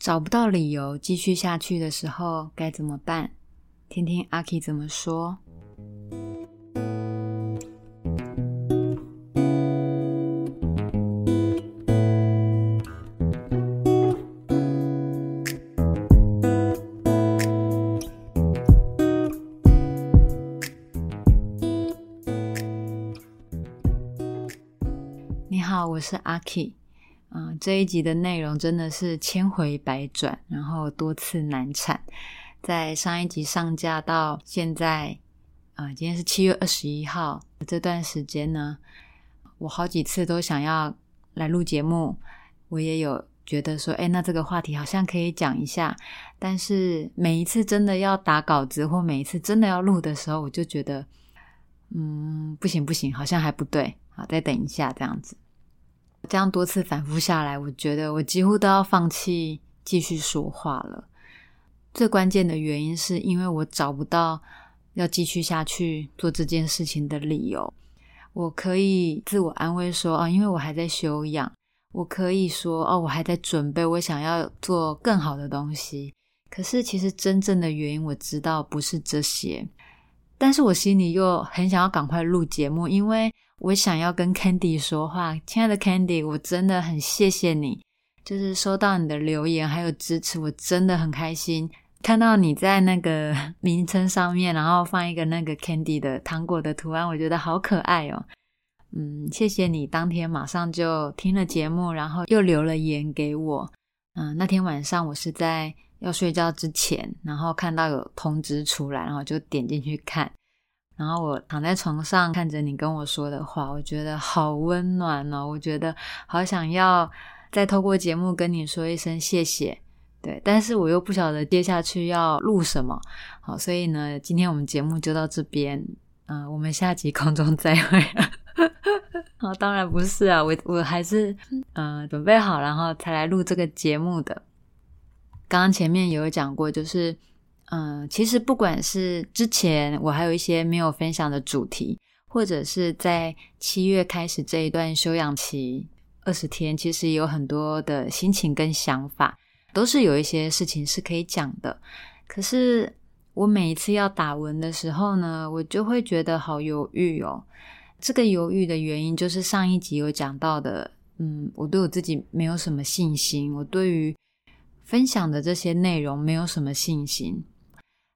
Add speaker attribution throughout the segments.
Speaker 1: 找不到理由继续下去的时候该怎么办？听听阿 K 怎么说。你好，我是阿 K。这一集的内容真的是千回百转，然后多次难产。在上一集上架到现在，啊，今天是七月二十一号这段时间呢，我好几次都想要来录节目，我也有觉得说，哎，那这个话题好像可以讲一下。但是每一次真的要打稿子，或每一次真的要录的时候，我就觉得，嗯，不行不行，好像还不对，好，再等一下这样子。这样多次反复下来，我觉得我几乎都要放弃继续说话了。最关键的原因是因为我找不到要继续下去做这件事情的理由。我可以自我安慰说：“哦，因为我还在修养。”我可以说：“哦，我还在准备，我想要做更好的东西。”可是其实真正的原因我知道不是这些，但是我心里又很想要赶快录节目，因为。我想要跟 Candy 说话，亲爱的 Candy，我真的很谢谢你，就是收到你的留言还有支持，我真的很开心。看到你在那个 名称上面，然后放一个那个 Candy 的糖果的图案，我觉得好可爱哦。嗯，谢谢你当天马上就听了节目，然后又留了言给我。嗯，那天晚上我是在要睡觉之前，然后看到有通知出来，然后就点进去看。然后我躺在床上看着你跟我说的话，我觉得好温暖哦。我觉得好想要再透过节目跟你说一声谢谢，对。但是我又不晓得接下去要录什么，好，所以呢，今天我们节目就到这边，嗯，我们下集空中再会。好，当然不是啊，我我还是嗯准备好，然后才来录这个节目的。刚刚前面有讲过，就是。嗯，其实不管是之前我还有一些没有分享的主题，或者是在七月开始这一段休养期二十天，其实有很多的心情跟想法，都是有一些事情是可以讲的。可是我每一次要打文的时候呢，我就会觉得好犹豫哦。这个犹豫的原因就是上一集有讲到的，嗯，我对我自己没有什么信心，我对于分享的这些内容没有什么信心。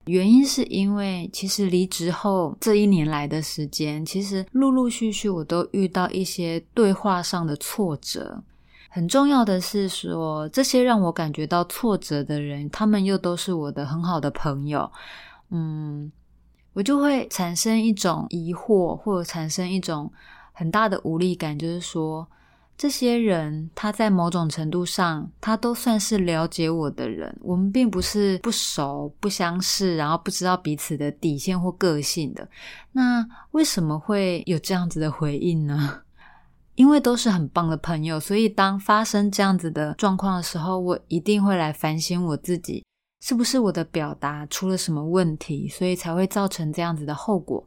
Speaker 1: 原因是因为，其实离职后这一年来的时间，其实陆陆续续我都遇到一些对话上的挫折。很重要的是说，这些让我感觉到挫折的人，他们又都是我的很好的朋友。嗯，我就会产生一种疑惑，或者产生一种很大的无力感，就是说。这些人，他在某种程度上，他都算是了解我的人。我们并不是不熟、不相识，然后不知道彼此的底线或个性的。那为什么会有这样子的回应呢？因为都是很棒的朋友，所以当发生这样子的状况的时候，我一定会来反省我自己，是不是我的表达出了什么问题，所以才会造成这样子的后果。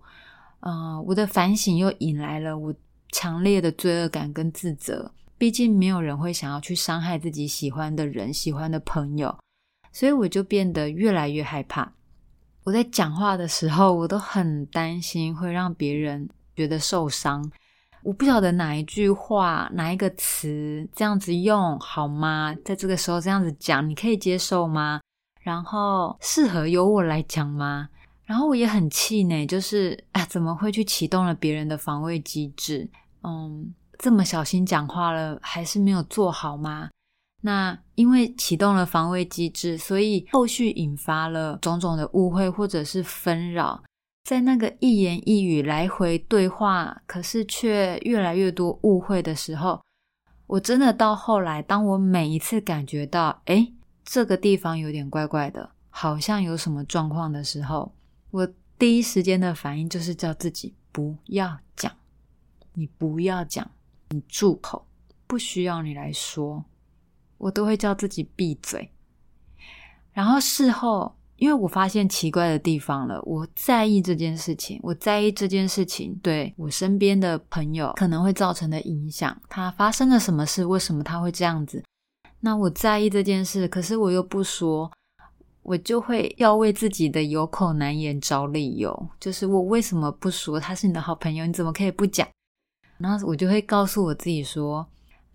Speaker 1: 嗯，我的反省又引来了我。强烈的罪恶感跟自责，毕竟没有人会想要去伤害自己喜欢的人、喜欢的朋友，所以我就变得越来越害怕。我在讲话的时候，我都很担心会让别人觉得受伤。我不晓得哪一句话、哪一个词这样子用好吗？在这个时候这样子讲，你可以接受吗？然后适合由我来讲吗？然后我也很气馁，就是啊，怎么会去启动了别人的防卫机制？嗯，这么小心讲话了，还是没有做好吗？那因为启动了防卫机制，所以后续引发了种种的误会或者是纷扰，在那个一言一语来回对话，可是却越来越多误会的时候，我真的到后来，当我每一次感觉到，哎，这个地方有点怪怪的，好像有什么状况的时候。我第一时间的反应就是叫自己不要讲，你不要讲，你住口，不需要你来说，我都会叫自己闭嘴。然后事后，因为我发现奇怪的地方了，我在意这件事情，我在意这件事情对我身边的朋友可能会造成的影响，他发生了什么事，为什么他会这样子？那我在意这件事，可是我又不说，我就会要为自己的有口难言找理由，就是我为什么不说？他是你的好朋友，你怎么可以不讲？然后我就会告诉我自己说。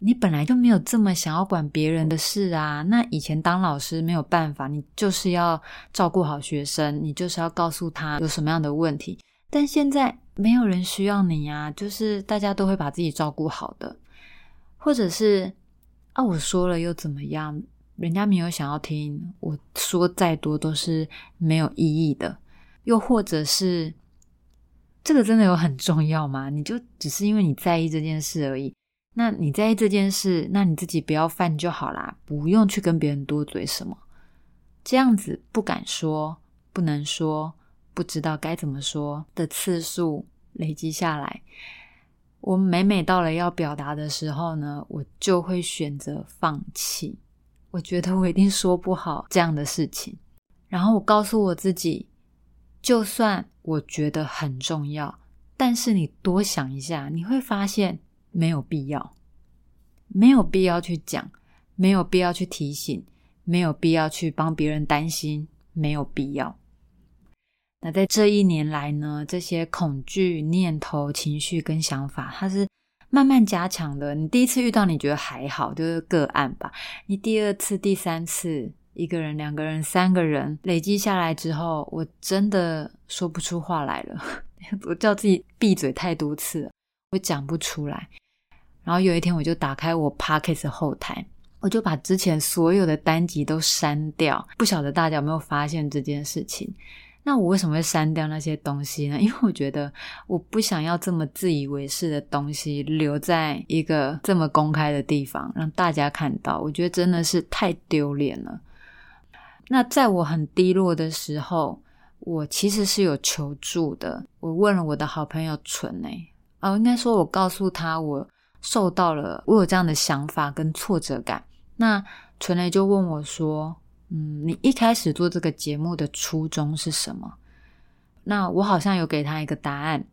Speaker 1: 你本来就没有这么想要管别人的事啊！那以前当老师没有办法，你就是要照顾好学生，你就是要告诉他有什么样的问题。但现在没有人需要你呀，就是大家都会把自己照顾好的，或者是啊，我说了又怎么样？人家没有想要听，我说再多都是没有意义的。又或者是这个真的有很重要吗？你就只是因为你在意这件事而已。那你在意这件事，那你自己不要犯就好啦，不用去跟别人多嘴什么。这样子不敢说、不能说、不知道该怎么说的次数累积下来，我每每到了要表达的时候呢，我就会选择放弃。我觉得我一定说不好这样的事情，然后我告诉我自己，就算我觉得很重要，但是你多想一下，你会发现。没有必要，没有必要去讲，没有必要去提醒，没有必要去帮别人担心，没有必要。那在这一年来呢，这些恐惧、念头、情绪跟想法，它是慢慢加强的。你第一次遇到，你觉得还好，就是个案吧。你第二次、第三次，一个人、两个人、三个人累积下来之后，我真的说不出话来了。我叫自己闭嘴太多次，我讲不出来。然后有一天，我就打开我 Podcast 后台，我就把之前所有的单集都删掉。不晓得大家有没有发现这件事情？那我为什么会删掉那些东西呢？因为我觉得我不想要这么自以为是的东西留在一个这么公开的地方，让大家看到。我觉得真的是太丢脸了。那在我很低落的时候，我其实是有求助的。我问了我的好朋友纯诶，哦，应该说我告诉他我。受到了，我有这样的想法跟挫折感。那纯雷就问我说：“嗯，你一开始做这个节目的初衷是什么？”那我好像有给他一个答案。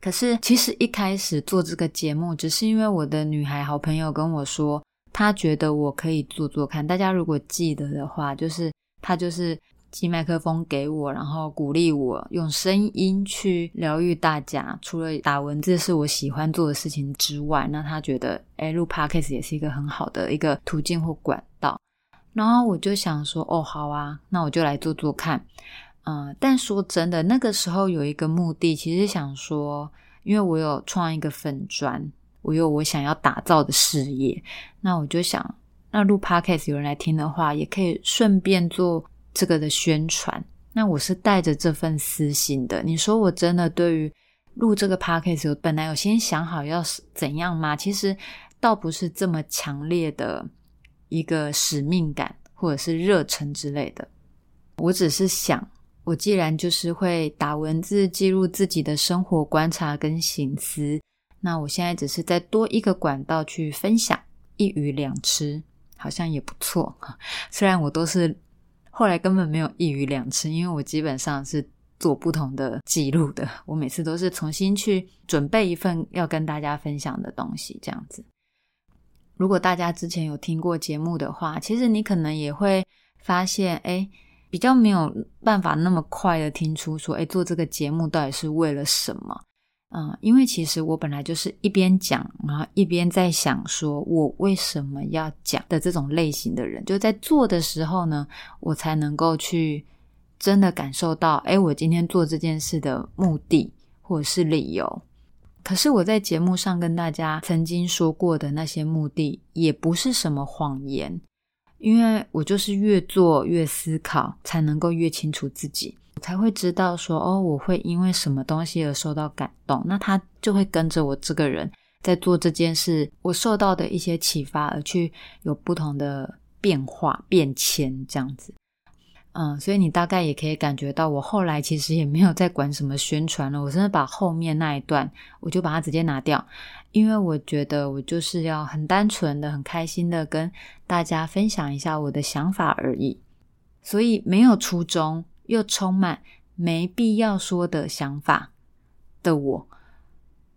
Speaker 1: 可是其实一开始做这个节目，只是因为我的女孩好朋友跟我说，她觉得我可以做做看。大家如果记得的话，就是他就是。寄麦克风给我，然后鼓励我用声音去疗愈大家。除了打文字是我喜欢做的事情之外，那他觉得，哎，录 podcast 也是一个很好的一个途径或管道。然后我就想说，哦，好啊，那我就来做做看。嗯，但说真的，那个时候有一个目的，其实想说，因为我有创一个粉砖，我有我想要打造的事业，那我就想，那录 podcast 有人来听的话，也可以顺便做。这个的宣传，那我是带着这份私心的。你说我真的对于录这个 podcast，本来有先想好要怎样吗？其实倒不是这么强烈的一个使命感或者是热忱之类的。我只是想，我既然就是会打文字记录自己的生活观察跟心思，那我现在只是再多一个管道去分享，一鱼两吃，好像也不错。虽然我都是。后来根本没有一鱼两吃，因为我基本上是做不同的记录的。我每次都是重新去准备一份要跟大家分享的东西，这样子。如果大家之前有听过节目的话，其实你可能也会发现，哎，比较没有办法那么快的听出说，哎，做这个节目到底是为了什么。嗯，因为其实我本来就是一边讲，然后一边在想，说我为什么要讲的这种类型的人，就在做的时候呢，我才能够去真的感受到，哎，我今天做这件事的目的或者是理由。可是我在节目上跟大家曾经说过的那些目的，也不是什么谎言，因为我就是越做越思考，才能够越清楚自己。才会知道说哦，我会因为什么东西而受到感动，那他就会跟着我这个人在做这件事，我受到的一些启发而去有不同的变化变迁这样子。嗯，所以你大概也可以感觉到，我后来其实也没有在管什么宣传了，我甚至把后面那一段我就把它直接拿掉，因为我觉得我就是要很单纯的、很开心的跟大家分享一下我的想法而已，所以没有初衷。又充满没必要说的想法的我，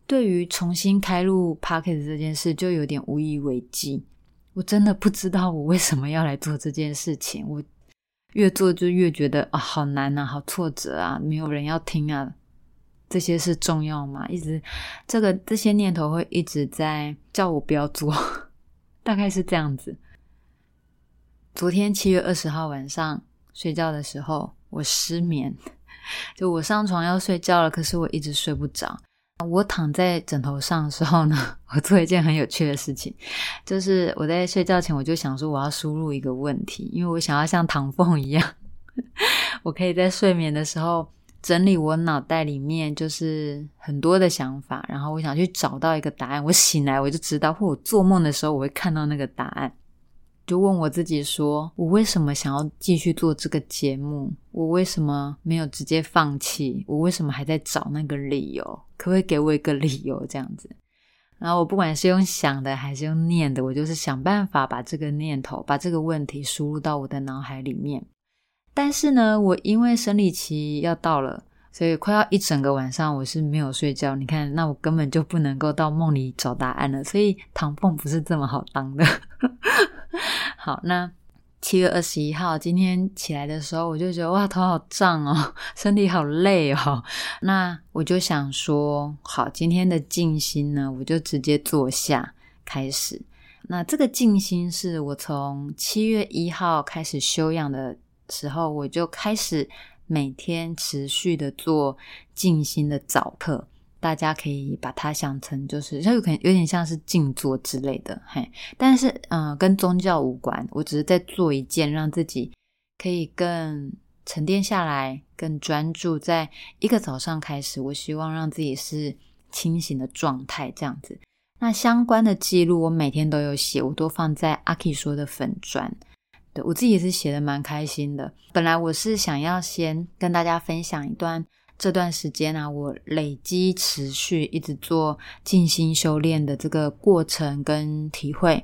Speaker 1: 对于重新开录 p o c k e t 这件事就有点无以为继。我真的不知道我为什么要来做这件事情。我越做就越觉得啊，好难啊，好挫折啊，没有人要听啊。这些是重要吗？一直这个这些念头会一直在叫我不要做，大概是这样子。昨天七月二十号晚上睡觉的时候，我失眠，就我上床要睡觉了，可是我一直睡不着。我躺在枕头上的时候呢，我做一件很有趣的事情，就是我在睡觉前我就想说我要输入一个问题，因为我想要像唐凤一样，我可以在睡眠的时候整理我脑袋里面就是很多的想法，然后我想去找到一个答案。我醒来我就知道，或我做梦的时候我会看到那个答案。就问我自己说：我为什么想要继续做这个节目？我为什么没有直接放弃？我为什么还在找那个理由？可不可以给我一个理由？这样子，然后我不管是用想的还是用念的，我就是想办法把这个念头、把这个问题输入到我的脑海里面。但是呢，我因为生理期要到了，所以快要一整个晚上我是没有睡觉。你看，那我根本就不能够到梦里找答案了。所以唐凤不是这么好当的。好，那七月二十一号今天起来的时候，我就觉得哇，头好胀哦，身体好累哦。那我就想说，好，今天的静心呢，我就直接坐下开始。那这个静心是我从七月一号开始休养的时候，我就开始每天持续的做静心的早课。大家可以把它想成就是，它有可能有点像是静坐之类的，嘿。但是，嗯，跟宗教无关。我只是在做一件让自己可以更沉淀下来、更专注，在一个早上开始。我希望让自己是清醒的状态，这样子。那相关的记录，我每天都有写，我都放在阿 K 说的粉砖。对我自己也是写的蛮开心的。本来我是想要先跟大家分享一段。这段时间啊，我累积持续一直做静心修炼的这个过程跟体会，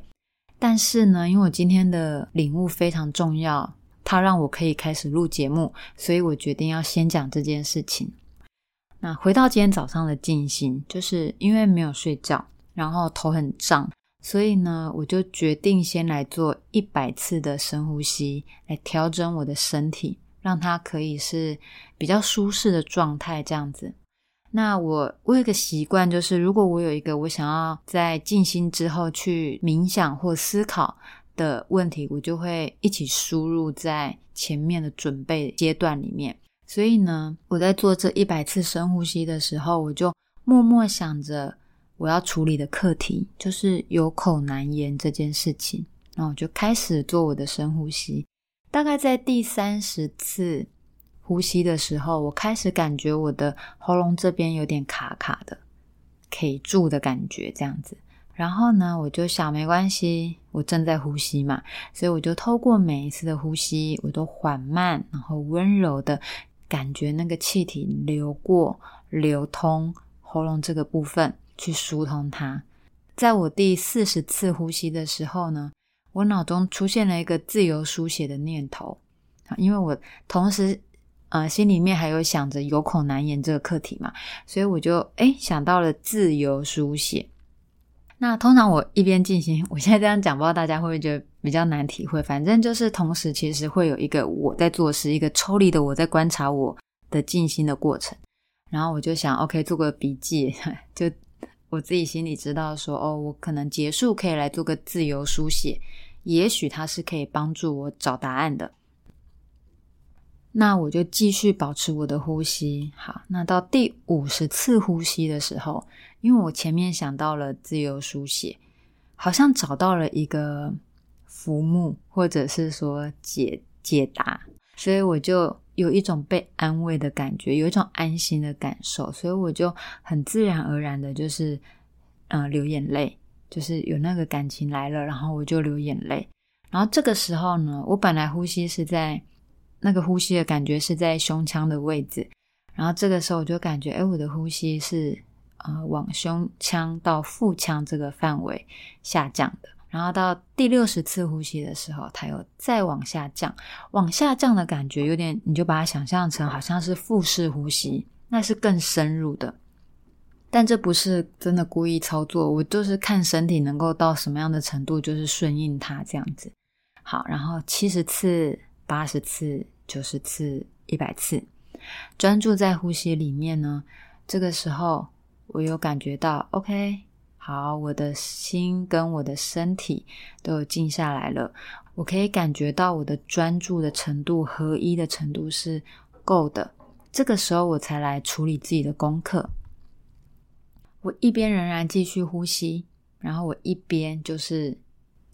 Speaker 1: 但是呢，因为我今天的领悟非常重要，它让我可以开始录节目，所以我决定要先讲这件事情。那回到今天早上的静心，就是因为没有睡觉，然后头很胀，所以呢，我就决定先来做一百次的深呼吸，来调整我的身体。让它可以是比较舒适的状态，这样子。那我我有一个习惯，就是如果我有一个我想要在静心之后去冥想或思考的问题，我就会一起输入在前面的准备阶段里面。所以呢，我在做这一百次深呼吸的时候，我就默默想着我要处理的课题，就是有口难言这件事情。那我就开始做我的深呼吸。大概在第三十次呼吸的时候，我开始感觉我的喉咙这边有点卡卡的、卡住的感觉，这样子。然后呢，我就想没关系，我正在呼吸嘛，所以我就透过每一次的呼吸，我都缓慢然后温柔的感觉那个气体流过、流通喉咙这个部分，去疏通它。在我第四十次呼吸的时候呢。我脑中出现了一个自由书写的念头啊，因为我同时呃心里面还有想着有口难言这个课题嘛，所以我就诶想到了自由书写。那通常我一边进行，我现在这样讲，不知道大家会不会觉得比较难体会？反正就是同时其实会有一个我在做事，一个抽离的我在观察我的静心的过程。然后我就想，OK，做个笔记，就我自己心里知道说，哦，我可能结束可以来做个自由书写。也许它是可以帮助我找答案的，那我就继续保持我的呼吸。好，那到第五十次呼吸的时候，因为我前面想到了自由书写，好像找到了一个浮木，或者是说解解答，所以我就有一种被安慰的感觉，有一种安心的感受，所以我就很自然而然的，就是嗯流眼泪。就是有那个感情来了，然后我就流眼泪。然后这个时候呢，我本来呼吸是在那个呼吸的感觉是在胸腔的位置，然后这个时候我就感觉，哎，我的呼吸是呃往胸腔到腹腔这个范围下降的。然后到第六十次呼吸的时候，它又再往下降，往下降的感觉有点，你就把它想象成好像是腹式呼吸，那是更深入的。但这不是真的故意操作，我就是看身体能够到什么样的程度，就是顺应它这样子。好，然后七十次、八十次、九十次、一百次，专注在呼吸里面呢。这个时候，我有感觉到，OK，好，我的心跟我的身体都有静下来了。我可以感觉到我的专注的程度、合一的程度是够的。这个时候，我才来处理自己的功课。我一边仍然继续呼吸，然后我一边就是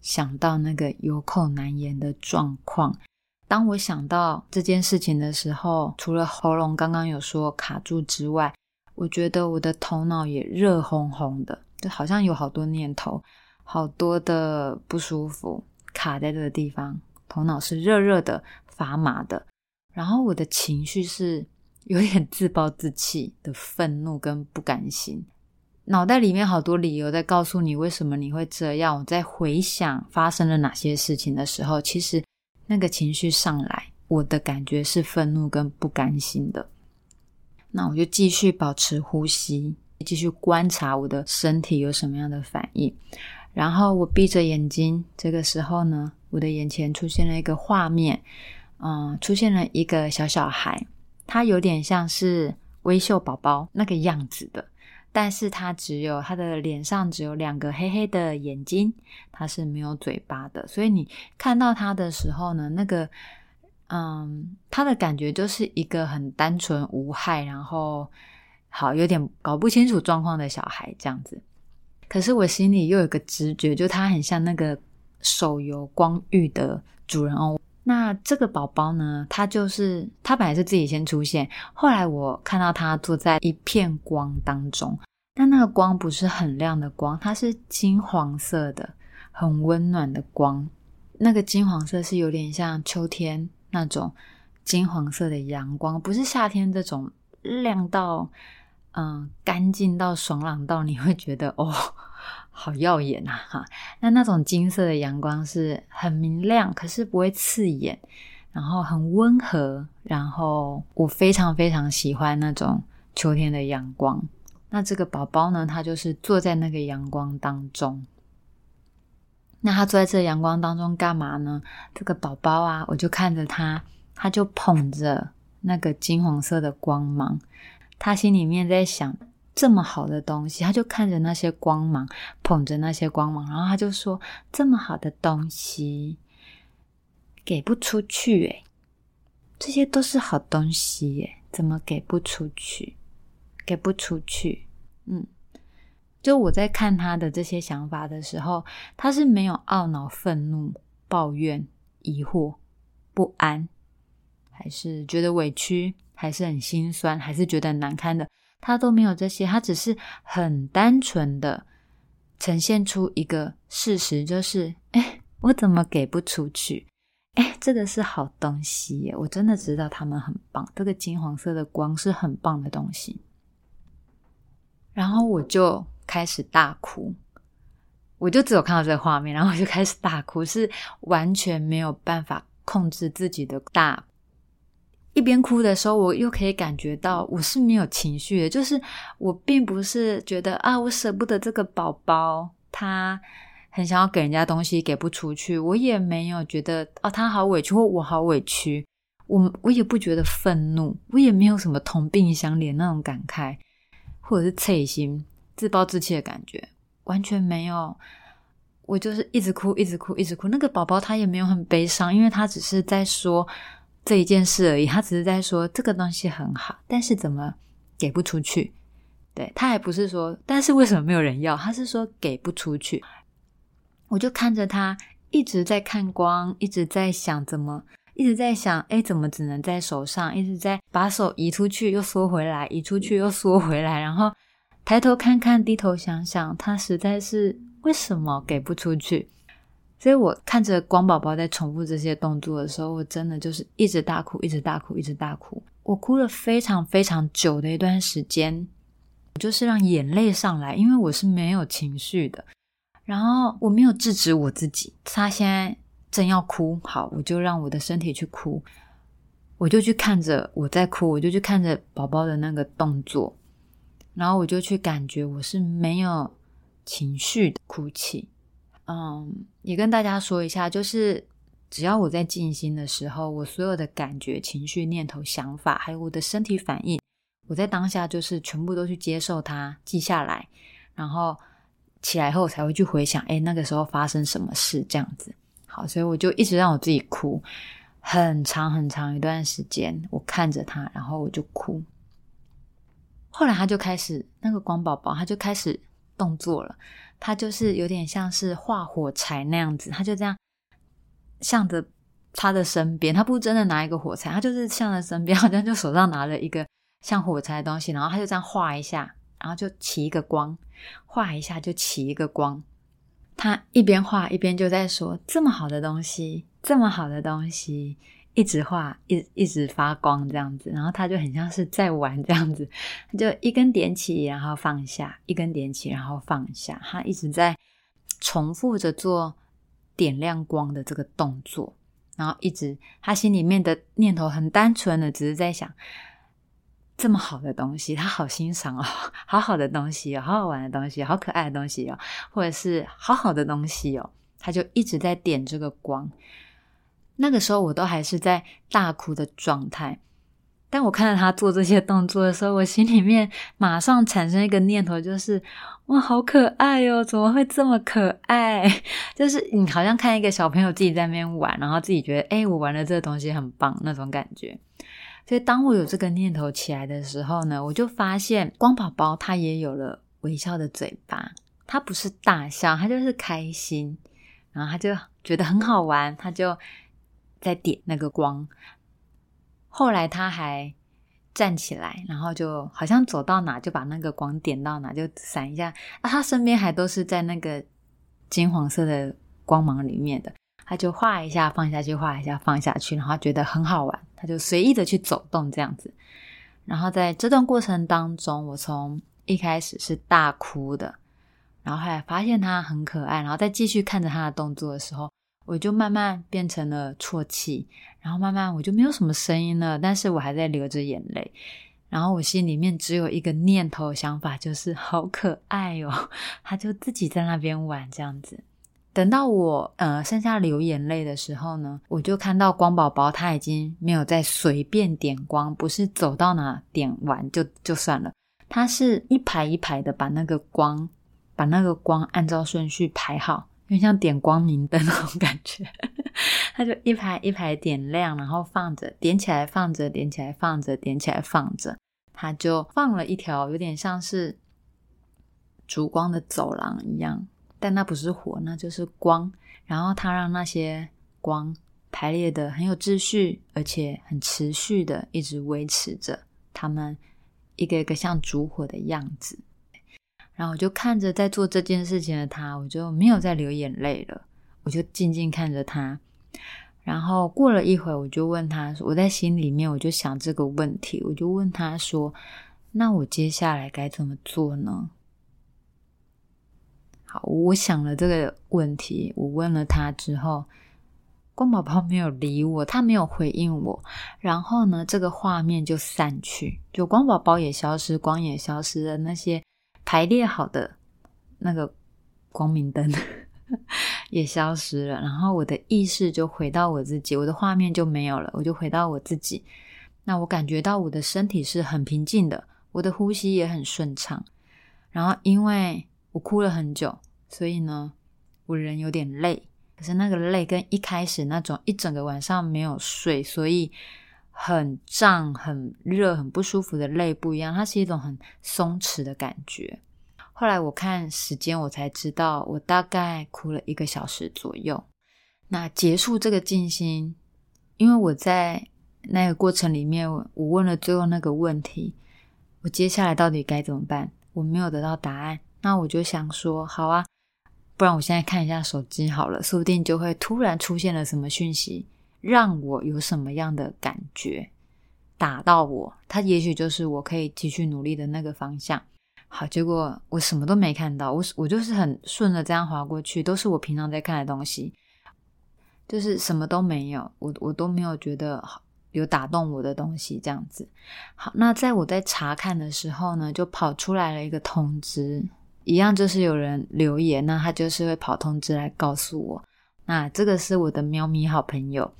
Speaker 1: 想到那个有口难言的状况。当我想到这件事情的时候，除了喉咙刚刚有说卡住之外，我觉得我的头脑也热烘烘的，好像有好多念头，好多的不舒服卡在这个地方，头脑是热热的、发麻的。然后我的情绪是 有点自暴自弃的愤怒跟不甘心。脑袋里面好多理由在告诉你为什么你会这样。我在回想发生了哪些事情的时候，其实那个情绪上来，我的感觉是愤怒跟不甘心的。那我就继续保持呼吸，继续观察我的身体有什么样的反应。然后我闭着眼睛，这个时候呢，我的眼前出现了一个画面，嗯，出现了一个小小孩，他有点像是微秀宝宝那个样子的。但是他只有他的脸上只有两个黑黑的眼睛，他是没有嘴巴的，所以你看到他的时候呢，那个嗯，他的感觉就是一个很单纯无害，然后好有点搞不清楚状况的小孩这样子。可是我心里又有个直觉，就他很像那个手游光遇的主人哦。那这个宝宝呢，他就是他本来是自己先出现，后来我看到他坐在一片光当中，但那个光不是很亮的光，它是金黄色的，很温暖的光。那个金黄色是有点像秋天那种金黄色的阳光，不是夏天这种亮到嗯干净到爽朗到你会觉得哦。好耀眼呐！哈，那那种金色的阳光是很明亮，可是不会刺眼，然后很温和，然后我非常非常喜欢那种秋天的阳光。那这个宝宝呢，他就是坐在那个阳光当中。那他坐在这阳光当中干嘛呢？这个宝宝啊，我就看着他，他就捧着那个金黄色的光芒，他心里面在想。这么好的东西，他就看着那些光芒，捧着那些光芒，然后他就说：“这么好的东西给不出去，诶，这些都是好东西，耶，怎么给不出去？给不出去。”嗯，就我在看他的这些想法的时候，他是没有懊恼、愤怒、抱怨、疑惑、不安，还是觉得委屈，还是很心酸，还是觉得难堪的。他都没有这些，他只是很单纯的呈现出一个事实，就是，哎，我怎么给不出去？哎，这个是好东西耶，我真的知道他们很棒，这个金黄色的光是很棒的东西。然后我就开始大哭，我就只有看到这个画面，然后我就开始大哭，是完全没有办法控制自己的大。一边哭的时候，我又可以感觉到我是没有情绪的，就是我并不是觉得啊，我舍不得这个宝宝，他很想要给人家东西给不出去，我也没有觉得哦，他好委屈或我好委屈，我我也不觉得愤怒，我也没有什么同病相怜那种感慨，或者是脆心、自暴自弃的感觉，完全没有。我就是一直哭，一直哭，一直哭。那个宝宝他也没有很悲伤，因为他只是在说。这一件事而已，他只是在说这个东西很好，但是怎么给不出去？对他还不是说，但是为什么没有人要？他是说给不出去。我就看着他一直在看光，一直在想怎么，一直在想，哎，怎么只能在手上？一直在把手移出去又缩回来，移出去又缩回来，然后抬头看看，低头想想，他实在是为什么给不出去？所以我看着光宝宝在重复这些动作的时候，我真的就是一直大哭，一直大哭，一直大哭。我哭了非常非常久的一段时间，就是让眼泪上来，因为我是没有情绪的。然后我没有制止我自己，他现在正要哭，好，我就让我的身体去哭，我就去看着我在哭，我就去看着宝宝的那个动作，然后我就去感觉我是没有情绪的哭泣。嗯，也跟大家说一下，就是只要我在静心的时候，我所有的感觉、情绪、念头、想法，还有我的身体反应，我在当下就是全部都去接受它，记下来，然后起来后才会去回想，哎，那个时候发生什么事这样子。好，所以我就一直让我自己哭，很长很长一段时间，我看着他，然后我就哭。后来他就开始那个光宝宝，他就开始动作了。他就是有点像是画火柴那样子，他就这样向着他的身边，他不真的拿一个火柴，他就是向着身边，好像就手上拿了一个像火柴的东西，然后他就这样画一下，然后就起一个光，画一下就起一个光。他一边画一边就在说：“这么好的东西，这么好的东西。”一直画，一一直发光这样子，然后他就很像是在玩这样子，就一根点起，然后放下，一根点起，然后放下，他一直在重复着做点亮光的这个动作，然后一直他心里面的念头很单纯的，只是在想这么好的东西，他好欣赏哦，好好的东西，好好玩的东西，好可爱的东西哦，或者是好好的东西哦，他就一直在点这个光。那个时候我都还是在大哭的状态，但我看到他做这些动作的时候，我心里面马上产生一个念头，就是哇，好可爱哦！怎么会这么可爱？就是你好像看一个小朋友自己在那边玩，然后自己觉得哎，我玩的这个东西很棒那种感觉。所以当我有这个念头起来的时候呢，我就发现光宝宝他也有了微笑的嘴巴，他不是大笑，他就是开心，然后他就觉得很好玩，他就。在点那个光，后来他还站起来，然后就好像走到哪就把那个光点到哪就闪一下。那他身边还都是在那个金黄色的光芒里面的，他就画一下放下去，画一下放下去，然后觉得很好玩，他就随意的去走动这样子。然后在这段过程当中，我从一开始是大哭的，然后后来发现他很可爱，然后再继续看着他的动作的时候。我就慢慢变成了啜泣，然后慢慢我就没有什么声音了，但是我还在流着眼泪，然后我心里面只有一个念头想法，就是好可爱哦，他就自己在那边玩这样子。等到我呃剩下流眼泪的时候呢，我就看到光宝宝他已经没有再随便点光，不是走到哪点完就就算了，他是一排一排的把那个光把那个光按照顺序排好。有点像点光明灯那种感觉，它就一排一排点亮，然后放着，点起来放着，点起来放着，点起来放着，它就放了一条有点像是烛光的走廊一样，但那不是火，那就是光。然后它让那些光排列的很有秩序，而且很持续的一直维持着它们一个一个像烛火的样子。然后我就看着在做这件事情的他，我就没有再流眼泪了，我就静静看着他。然后过了一会，我就问他说，我在心里面我就想这个问题，我就问他说：“那我接下来该怎么做呢？”好，我想了这个问题，我问了他之后，光宝宝没有理我，他没有回应我。然后呢，这个画面就散去，就光宝宝也消失，光也消失了，那些。排列好的那个光明灯 也消失了，然后我的意识就回到我自己，我的画面就没有了，我就回到我自己。那我感觉到我的身体是很平静的，我的呼吸也很顺畅。然后因为我哭了很久，所以呢，我人有点累。可是那个累跟一开始那种一整个晚上没有睡，所以很胀、很热、很不舒服的累不一样，它是一种很松弛的感觉。后来我看时间，我才知道我大概哭了一个小时左右。那结束这个静心，因为我在那个过程里面，我问了最后那个问题：我接下来到底该怎么办？我没有得到答案。那我就想说，好啊，不然我现在看一下手机好了，说不定就会突然出现了什么讯息，让我有什么样的感觉打到我，它也许就是我可以继续努力的那个方向。好，结果我什么都没看到，我我就是很顺的这样划过去，都是我平常在看的东西，就是什么都没有，我我都没有觉得有打动我的东西，这样子。好，那在我在查看的时候呢，就跑出来了一个通知，一样就是有人留言，那他就是会跑通知来告诉我。那这个是我的喵咪好朋友，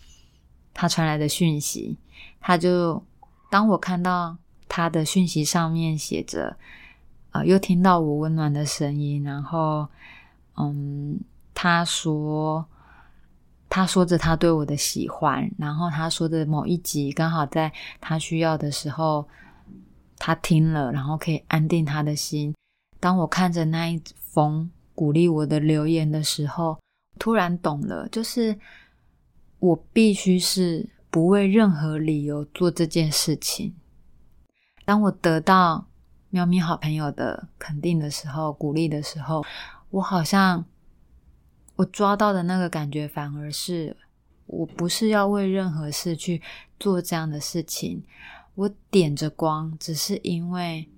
Speaker 1: 他传来的讯息，他就当我看到他的讯息上面写着，啊，又听到我温暖的声音，然后，嗯，他说。他说着他对我的喜欢，然后他说的某一集刚好在他需要的时候，他听了，然后可以安定他的心。当我看着那一封鼓励我的留言的时候，突然懂了，就是我必须是不为任何理由做这件事情。当我得到喵咪好朋友的肯定的时候，鼓励的时候，我好像。我抓到的那个感觉，反而是我不是要为任何事去做这样的事情。我点着光，只是因为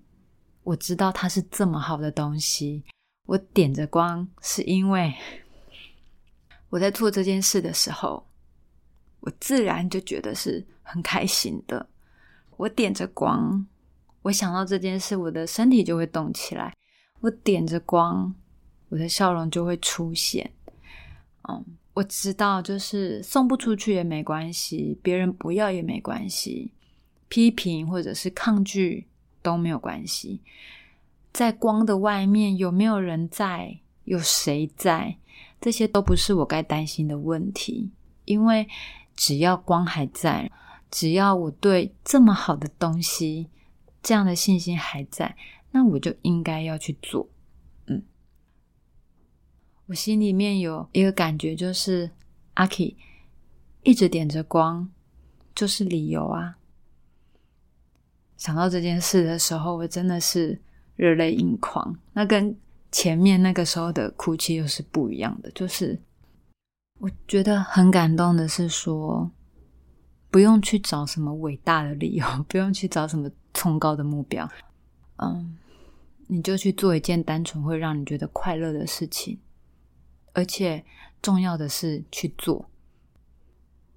Speaker 1: 我知道它是这么好的东西。我点着光，是因为我在做这件事的时候，我自然就觉得是很开心的。我点着光，我想到这件事，我的身体就会动起来。我点着光，我的笑容就会出现。嗯，我知道，就是送不出去也没关系，别人不要也没关系，批评或者是抗拒都没有关系。在光的外面有没有人在？有谁在？这些都不是我该担心的问题，因为只要光还在，只要我对这么好的东西这样的信心还在，那我就应该要去做。嗯我心里面有一个感觉，就是阿 K 一直点着光，就是理由啊。想到这件事的时候，我真的是热泪盈眶。那跟前面那个时候的哭泣又是不一样的。就是我觉得很感动的是说，不用去找什么伟大的理由，不用去找什么崇高的目标，嗯，你就去做一件单纯会让你觉得快乐的事情。而且重要的是去做。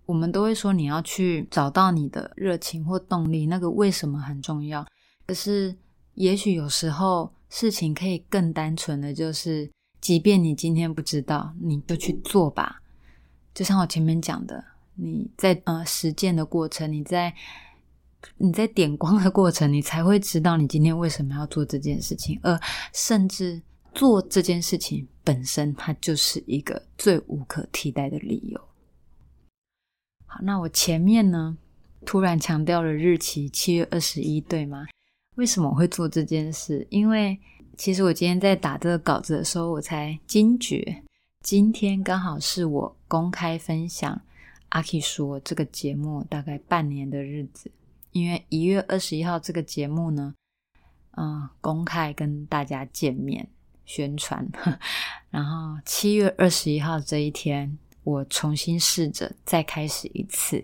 Speaker 1: 我们都会说你要去找到你的热情或动力，那个为什么很重要。可是也许有时候事情可以更单纯的就是，即便你今天不知道，你就去做吧。就像我前面讲的，你在呃实践的过程，你在你在点光的过程，你才会知道你今天为什么要做这件事情，而甚至。做这件事情本身，它就是一个最无可替代的理由。好，那我前面呢，突然强调了日期七月二十一，对吗？为什么我会做这件事？因为其实我今天在打这个稿子的时候，我才惊觉，今天刚好是我公开分享阿 K 说这个节目大概半年的日子。因为一月二十一号这个节目呢，嗯，公开跟大家见面。宣传，然后七月二十一号这一天，我重新试着再开始一次。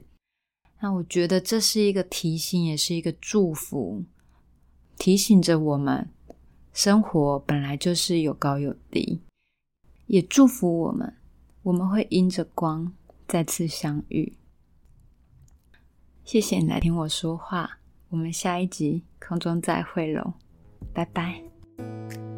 Speaker 1: 那我觉得这是一个提醒，也是一个祝福，提醒着我们，生活本来就是有高有低，也祝福我们，我们会迎着光再次相遇。谢谢你来听我说话，我们下一集空中再会喽，拜拜。